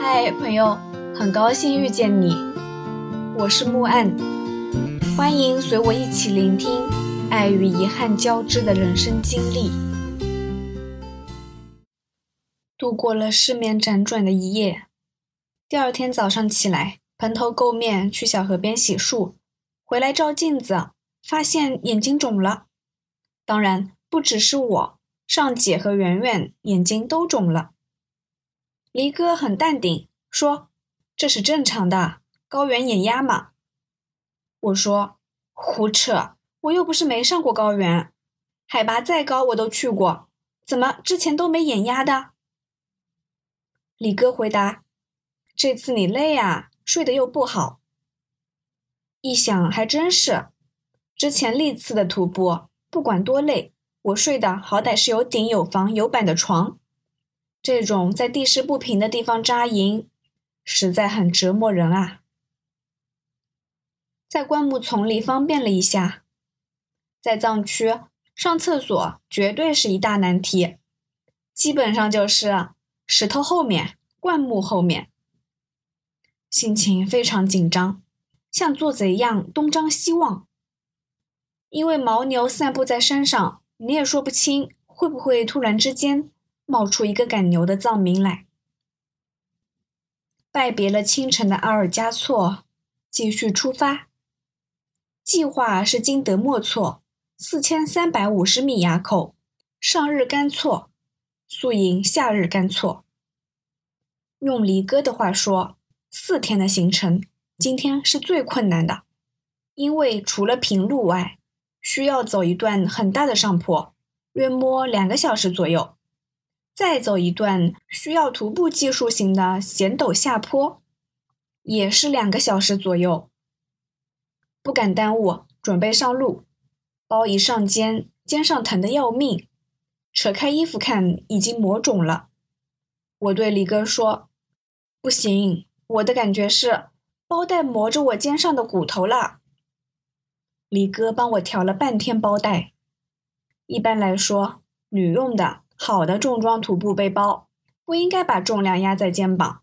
嗨，朋友，很高兴遇见你，我是木岸，欢迎随我一起聆听爱与遗憾交织的人生经历。度过了失眠辗转的一夜，第二天早上起来，蓬头垢面去小河边洗漱，回来照镜子，发现眼睛肿了。当然，不只是我，尚姐和圆圆眼睛都肿了。黎哥很淡定，说：“这是正常的，高原眼压嘛。”我说：“胡扯，我又不是没上过高原，海拔再高我都去过，怎么之前都没眼压的？”李哥回答：“这次你累啊，睡得又不好。”一想还真是，之前历次的徒步，不管多累，我睡的好歹是有顶有房有板的床。这种在地势不平的地方扎营，实在很折磨人啊。在灌木丛里方便了一下，在藏区上厕所绝对是一大难题，基本上就是石头后面、灌木后面。心情非常紧张，像做贼一样东张西望。因为牦牛散步在山上，你也说不清会不会突然之间。冒出一个赶牛的藏民来，拜别了清晨的阿尔加措，继续出发。计划是经德莫措，四千三百五十米垭口，上日干措，宿营下日干措。用离哥的话说，四天的行程，今天是最困难的，因为除了平路外，需要走一段很大的上坡，约摸两个小时左右。再走一段需要徒步技术型的险陡下坡，也是两个小时左右。不敢耽误，准备上路。包一上肩，肩上疼得要命，扯开衣服看，已经磨肿了。我对李哥说：“不行，我的感觉是包带磨着我肩上的骨头了。”李哥帮我调了半天包带。一般来说，女用的。好的重装徒步背包不应该把重量压在肩膀，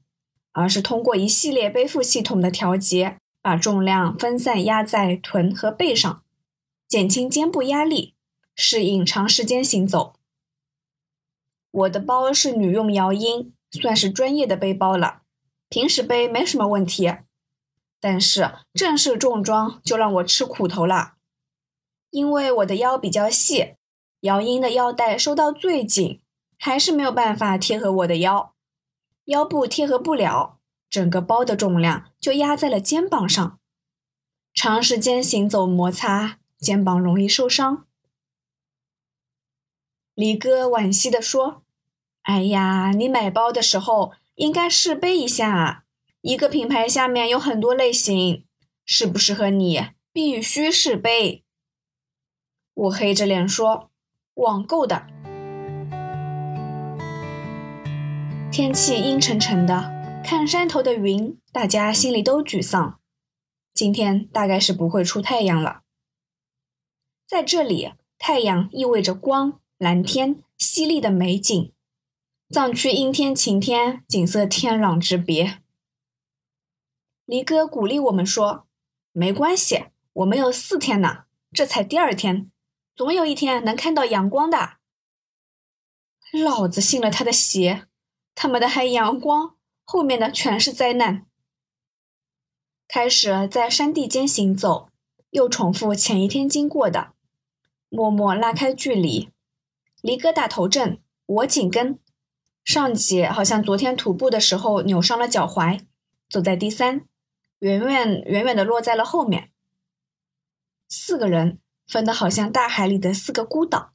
而是通过一系列背负系统的调节，把重量分散压在臀和背上，减轻肩部压力，适应长时间行走。我的包是女用摇音，算是专业的背包了，平时背没什么问题，但是正式重装就让我吃苦头了，因为我的腰比较细。姚英的腰带收到最紧，还是没有办法贴合我的腰，腰部贴合不了，整个包的重量就压在了肩膀上，长时间行走摩擦，肩膀容易受伤。李哥惋惜地说：“哎呀，你买包的时候应该试背一下，一个品牌下面有很多类型，适不适合你必须试背。”我黑着脸说。网购的，天气阴沉沉的，看山头的云，大家心里都沮丧。今天大概是不会出太阳了。在这里，太阳意味着光、蓝天、犀利的美景。藏区阴天、晴天，景色天壤之别。离哥鼓励我们说：“没关系，我们有四天呢，这才第二天。”总有一天能看到阳光的。老子信了他的邪，他们的还阳光，后面的全是灾难。开始在山地间行走，又重复前一天经过的，默默拉开距离。离哥打头阵，我紧跟。上姐好像昨天徒步的时候扭伤了脚踝，走在第三。远远远远的落在了后面。四个人。分得好像大海里的四个孤岛。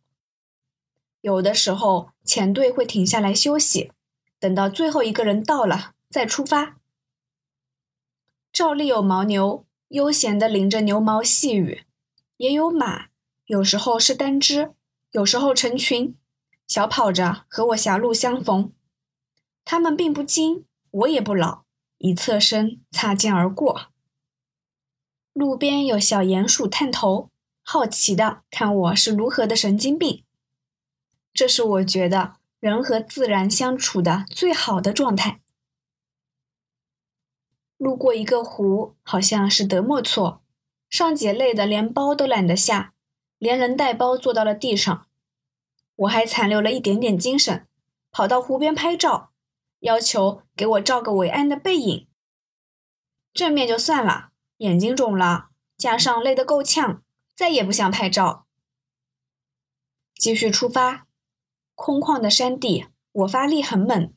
有的时候前队会停下来休息，等到最后一个人到了再出发。照例有牦牛悠闲地淋着牛毛细雨，也有马，有时候是单只，有时候成群，小跑着和我狭路相逢。他们并不惊，我也不老，一侧身擦肩而过。路边有小鼹鼠探头。好奇的看我是如何的神经病，这是我觉得人和自然相处的最好的状态。路过一个湖，好像是德莫措，上姐累得连包都懒得下，连人带包坐到了地上。我还残留了一点点精神，跑到湖边拍照，要求给我照个伟岸的背影。正面就算了，眼睛肿了，加上累得够呛，再也不想拍照。继续出发，空旷的山地，我发力很猛，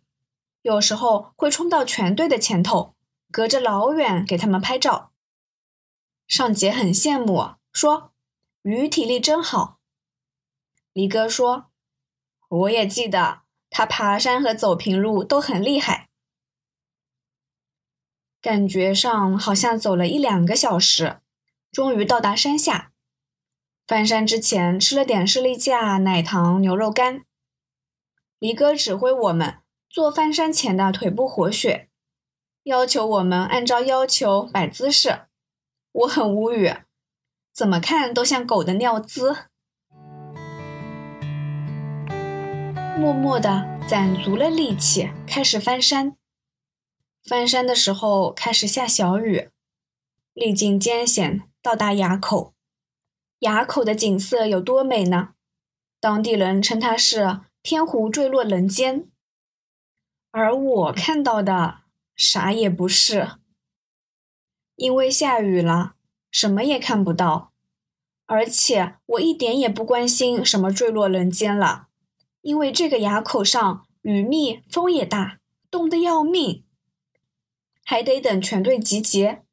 有时候会冲到全队的前头，隔着老远给他们拍照。尚杰很羡慕，说：“鱼体力真好。”李哥说。我也记得他爬山和走平路都很厉害，感觉上好像走了一两个小时，终于到达山下。翻山之前吃了点士力架、奶糖、牛肉干。离哥指挥我们做翻山前的腿部活血，要求我们按照要求摆姿势。我很无语，怎么看都像狗的尿姿。默默的攒足了力气，开始翻山。翻山的时候开始下小雨，历尽艰险到达垭口。垭口的景色有多美呢？当地人称它是“天湖坠落人间”，而我看到的啥也不是，因为下雨了，什么也看不到。而且我一点也不关心什么坠落人间了。因为这个垭口上雨密，风也大，冻得要命，还得等全队集结。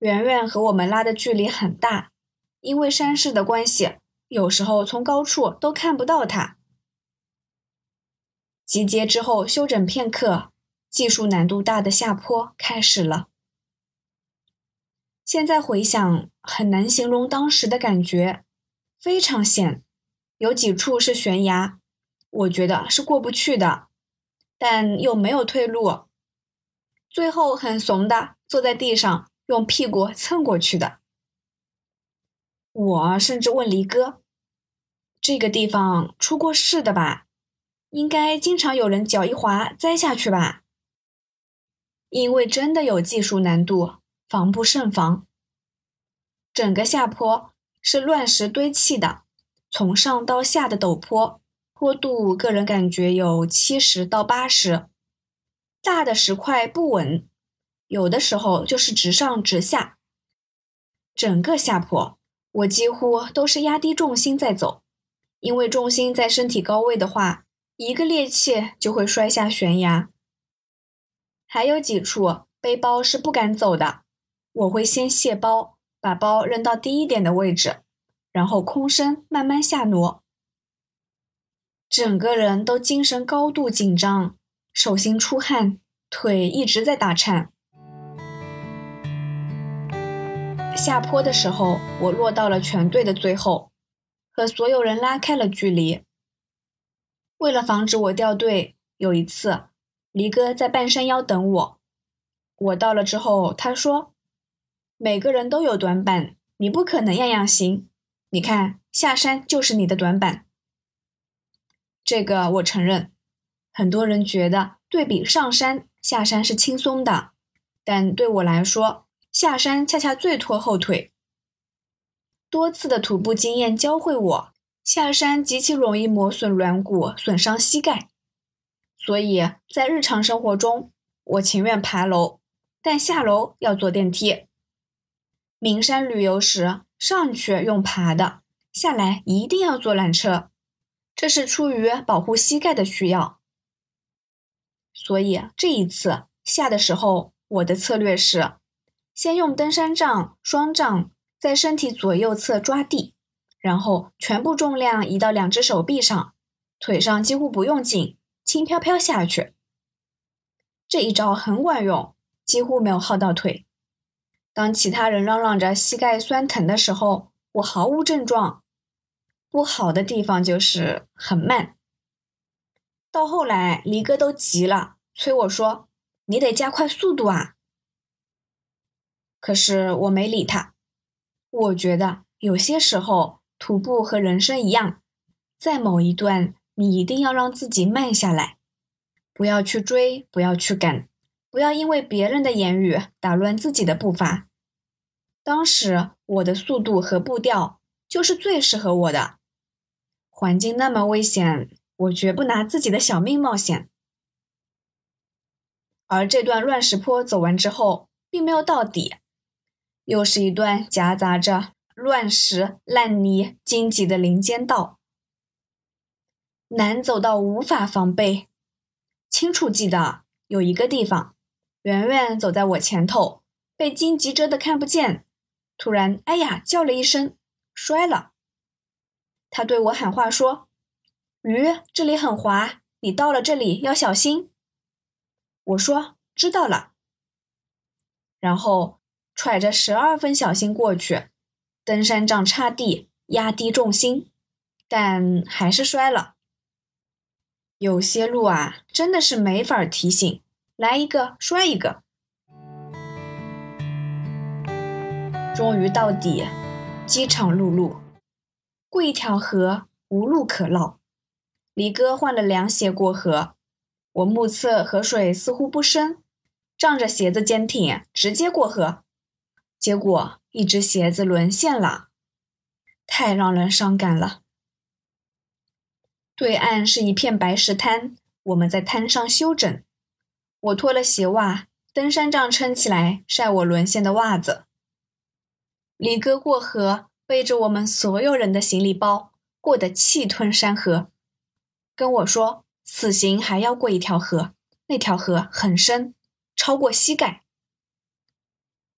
圆圆和我们拉的距离很大，因为山势的关系，有时候从高处都看不到他。集结之后休整片刻，技术难度大的下坡开始了。现在回想，很难形容当时的感觉，非常险，有几处是悬崖。我觉得是过不去的，但又没有退路，最后很怂的坐在地上，用屁股蹭过去的。我甚至问离哥：“这个地方出过事的吧？应该经常有人脚一滑栽下去吧？”因为真的有技术难度，防不胜防。整个下坡是乱石堆砌的，从上到下的陡坡。坡度，个人感觉有七十到八十，大的石块不稳，有的时候就是直上直下。整个下坡，我几乎都是压低重心在走，因为重心在身体高位的话，一个趔趄就会摔下悬崖。还有几处背包是不敢走的，我会先卸包，把包扔到低一点的位置，然后空身慢慢下挪。整个人都精神高度紧张，手心出汗，腿一直在打颤。下坡的时候，我落到了全队的最后，和所有人拉开了距离。为了防止我掉队，有一次，黎哥在半山腰等我。我到了之后，他说：“每个人都有短板，你不可能样样行。你看，下山就是你的短板。”这个我承认，很多人觉得对比上山下山是轻松的，但对我来说，下山恰恰最拖后腿。多次的徒步经验教会我，下山极其容易磨损软骨，损伤膝盖。所以在日常生活中，我情愿爬楼，但下楼要坐电梯。名山旅游时，上去用爬的，下来一定要坐缆车。这是出于保护膝盖的需要，所以这一次下的时候，我的策略是先用登山杖、双杖在身体左右侧抓地，然后全部重量移到两只手臂上，腿上几乎不用劲，轻飘飘下去。这一招很管用，几乎没有耗到腿。当其他人嚷嚷着膝盖酸疼的时候，我毫无症状。不好的地方就是很慢。到后来，黎哥都急了，催我说：“你得加快速度啊！”可是我没理他。我觉得有些时候徒步和人生一样，在某一段，你一定要让自己慢下来，不要去追，不要去赶，不要因为别人的言语打乱自己的步伐。当时我的速度和步调就是最适合我的。环境那么危险，我绝不拿自己的小命冒险。而这段乱石坡走完之后，并没有到底，又是一段夹杂着乱石、烂泥、荆棘的林间道，难走到无法防备。清楚记得有一个地方，圆圆走在我前头，被荆棘遮得看不见，突然“哎呀”叫了一声，摔了。他对我喊话说：“鱼，这里很滑，你到了这里要小心。”我说：“知道了。”然后揣着十二分小心过去，登山杖插地，压低重心，但还是摔了。有些路啊，真的是没法提醒，来一个摔一个。终于到底，饥肠辘辘。过一条河，无路可绕。李哥换了凉鞋过河，我目测河水似乎不深，仗着鞋子坚挺，直接过河。结果一只鞋子沦陷了，太让人伤感了。对岸是一片白石滩，我们在滩上休整。我脱了鞋袜，登山杖撑起来晒我沦陷的袜子。李哥过河。背着我们所有人的行李包，过得气吞山河，跟我说此行还要过一条河，那条河很深，超过膝盖。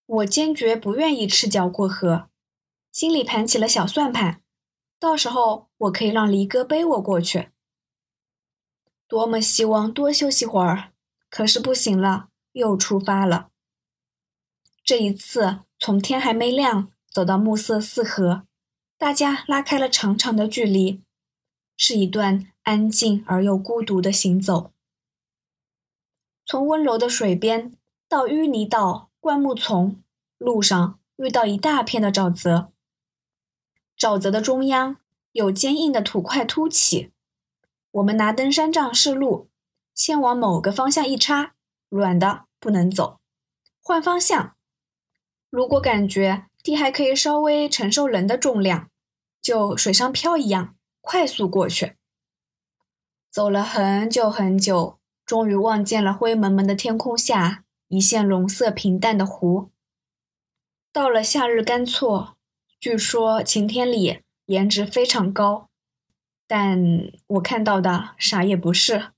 我坚决不愿意赤脚过河，心里盘起了小算盘，到时候我可以让离哥背我过去。多么希望多休息会儿，可是不行了，又出发了。这一次从天还没亮。走到暮色四合，大家拉开了长长的距离，是一段安静而又孤独的行走。从温柔的水边到淤泥道、灌木丛，路上遇到一大片的沼泽。沼泽的中央有坚硬的土块凸起，我们拿登山杖试路，先往某个方向一插，软的不能走，换方向。如果感觉。地还可以稍微承受人的重量，就水上漂一样快速过去。走了很久很久，终于望见了灰蒙蒙的天空下一线龙色平淡的湖。到了夏日干错，据说晴天里颜值非常高，但我看到的啥也不是。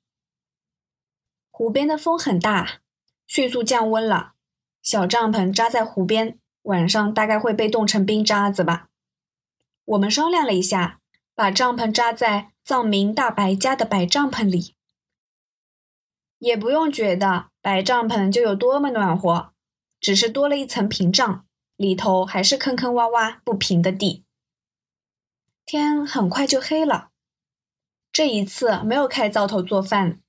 湖边的风很大，迅速降温了，小帐篷扎在湖边。晚上大概会被冻成冰渣子吧。我们商量了一下，把帐篷扎在藏民大白家的白帐篷里。也不用觉得白帐篷就有多么暖和，只是多了一层屏障，里头还是坑坑洼洼不平的地。天很快就黑了。这一次没有开灶头做饭，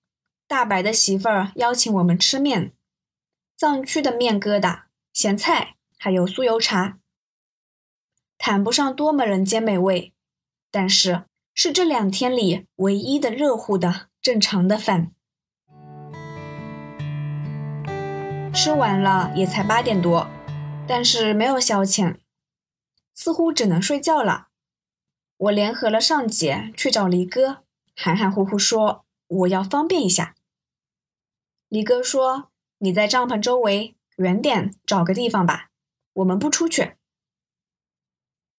大白的媳妇儿邀请我们吃面，藏区的面疙瘩、咸菜。还有酥油茶，谈不上多么人间美味，但是是这两天里唯一的热乎的正常的饭。吃完了也才八点多，但是没有消遣，似乎只能睡觉了。我联合了上姐去找离哥，含含糊糊说我要方便一下。离哥说：“你在帐篷周围远点找个地方吧。”我们不出去。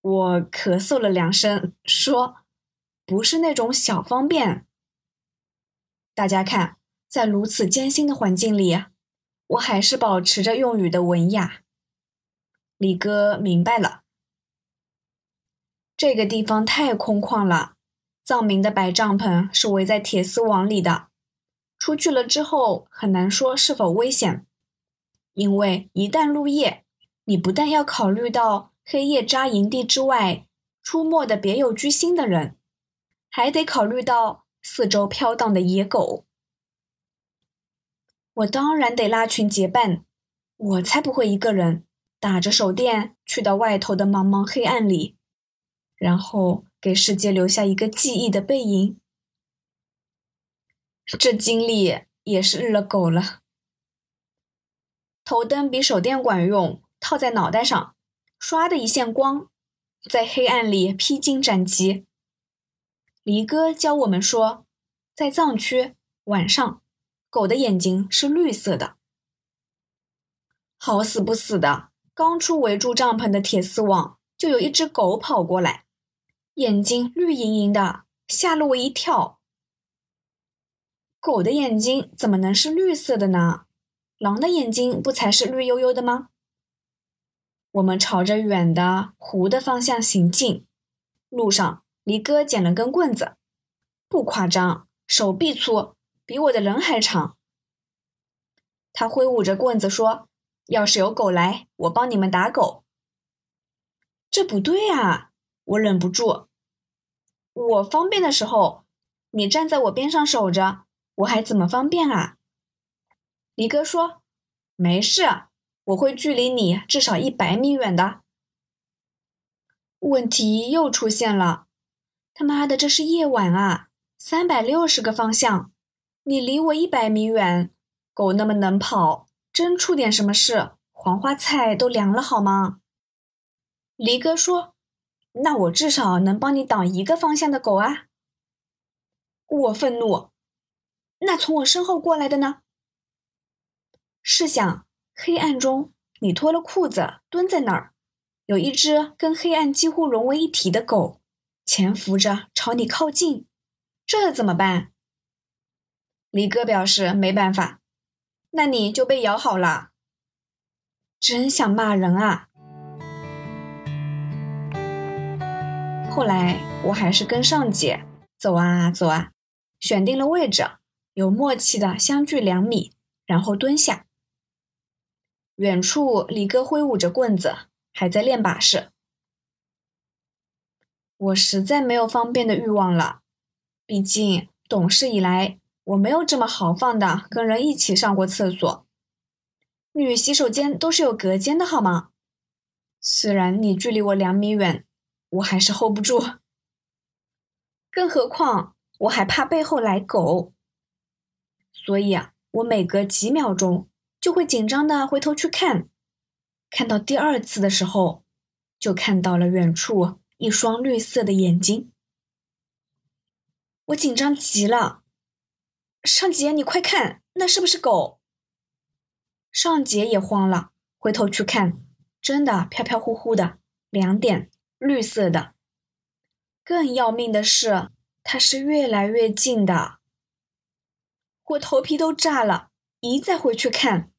我咳嗽了两声，说：“不是那种小方便。”大家看，在如此艰辛的环境里，我还是保持着用语的文雅。李哥明白了，这个地方太空旷了。藏民的白帐篷是围在铁丝网里的，出去了之后很难说是否危险，因为一旦入夜。你不但要考虑到黑夜扎营地之外出没的别有居心的人，还得考虑到四周飘荡的野狗。我当然得拉群结伴，我才不会一个人打着手电去到外头的茫茫黑暗里，然后给世界留下一个记忆的背影。这经历也是日了狗了。头灯比手电管用，套在脑袋上，唰的一线光，在黑暗里披荆斩棘。离哥教我们说，在藏区晚上，狗的眼睛是绿色的。好死不死的，刚出围住帐篷的铁丝网，就有一只狗跑过来，眼睛绿莹莹的，吓了我一跳。狗的眼睛怎么能是绿色的呢？狼的眼睛不才是绿油油的吗？我们朝着远的湖的方向行进，路上离哥捡了根棍子，不夸张，手臂粗，比我的人还长。他挥舞着棍子说：“要是有狗来，我帮你们打狗。”这不对啊！我忍不住。我方便的时候，你站在我边上守着。我还怎么方便啊？李哥说：“没事，我会距离你至少一百米远的。”问题又出现了，他妈的，这是夜晚啊，三百六十个方向，你离我一百米远，狗那么能跑，真出点什么事，黄花菜都凉了好吗？黎哥说：“那我至少能帮你挡一个方向的狗啊！”我愤怒。那从我身后过来的呢？试想，黑暗中你脱了裤子蹲在那儿，有一只跟黑暗几乎融为一体的狗潜伏着朝你靠近，这怎么办？李哥表示没办法，那你就被咬好了。真想骂人啊！后来我还是跟上姐走啊走啊，选定了位置。有默契的相距两米，然后蹲下。远处，李哥挥舞着棍子，还在练把式。我实在没有方便的欲望了，毕竟懂事以来，我没有这么豪放的跟人一起上过厕所。女洗手间都是有隔间的，好吗？虽然你距离我两米远，我还是 hold 不住。更何况，我还怕背后来狗。所以啊，我每隔几秒钟就会紧张的回头去看，看到第二次的时候，就看到了远处一双绿色的眼睛。我紧张极了，尚杰，你快看，那是不是狗？尚杰也慌了，回头去看，真的飘飘忽忽的两点绿色的。更要命的是，它是越来越近的。我头皮都炸了，一再回去看，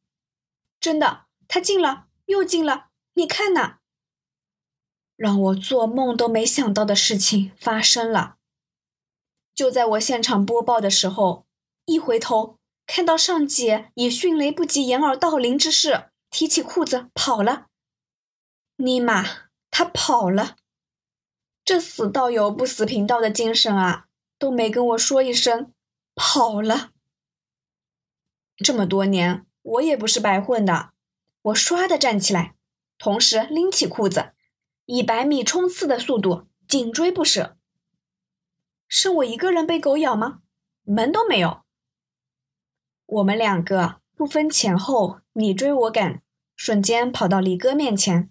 真的，他近了，又近了，你看呐！让我做梦都没想到的事情发生了。就在我现场播报的时候，一回头看到上姐以迅雷不及掩耳盗铃之势提起裤子跑了。尼玛，他跑了！这死道友不死贫道的精神啊，都没跟我说一声跑了。这么多年，我也不是白混的。我唰的站起来，同时拎起裤子，以百米冲刺的速度紧追不舍。剩我一个人被狗咬吗？门都没有。我们两个不分前后，你追我赶，瞬间跑到离哥面前。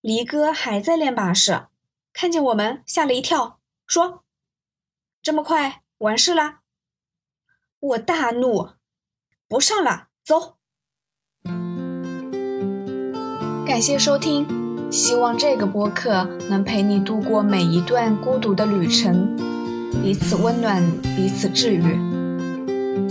离哥还在练把式，看见我们吓了一跳，说：“这么快完事啦？”我大怒，不上了，走。感谢收听，希望这个播客能陪你度过每一段孤独的旅程，彼此温暖，彼此治愈。